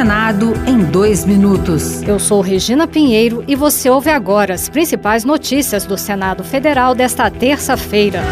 Senado em dois minutos. Eu sou Regina Pinheiro e você ouve agora as principais notícias do Senado Federal desta terça-feira.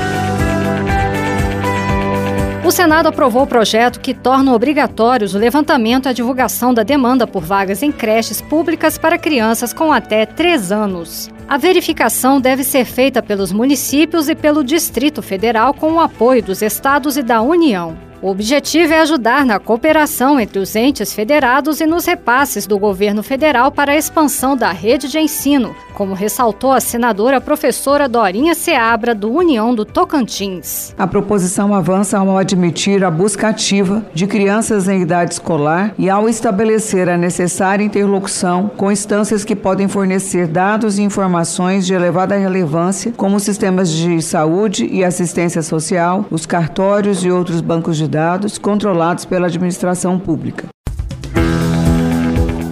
O Senado aprovou o projeto que torna obrigatórios o levantamento e a divulgação da demanda por vagas em creches públicas para crianças com até 3 anos. A verificação deve ser feita pelos municípios e pelo Distrito Federal com o apoio dos estados e da União. O objetivo é ajudar na cooperação entre os entes federados e nos repasses do governo federal para a expansão da rede de ensino, como ressaltou a senadora professora Dorinha Seabra, do União do Tocantins. A proposição avança ao admitir a busca ativa de crianças em idade escolar e ao estabelecer a necessária interlocução com instâncias que podem fornecer dados e informações de elevada relevância, como sistemas de saúde e assistência social, os cartórios e outros bancos de dados controlados pela administração pública.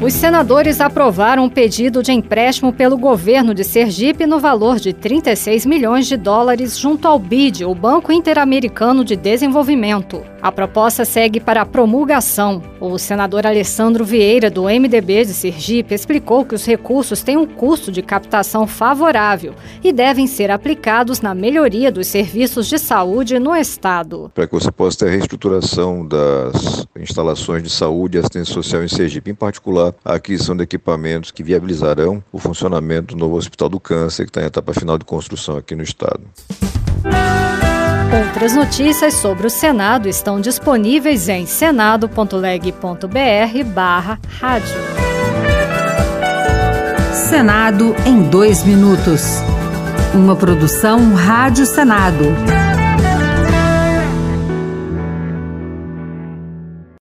Os senadores aprovaram um pedido de empréstimo pelo governo de Sergipe no valor de 36 milhões de dólares junto ao BID, o Banco Interamericano de Desenvolvimento. A proposta segue para a promulgação. O senador Alessandro Vieira, do MDB de Sergipe, explicou que os recursos têm um custo de captação favorável e devem ser aplicados na melhoria dos serviços de saúde no Estado. Para que você possa ter a reestruturação das instalações de saúde e assistência social em Sergipe, em particular a aquisição de equipamentos que viabilizarão o funcionamento do novo Hospital do Câncer, que está em etapa final de construção aqui no Estado. Outras notícias sobre o Senado estão disponíveis em senado.leg.br barra rádio. Senado em dois minutos. Uma produção Rádio Senado.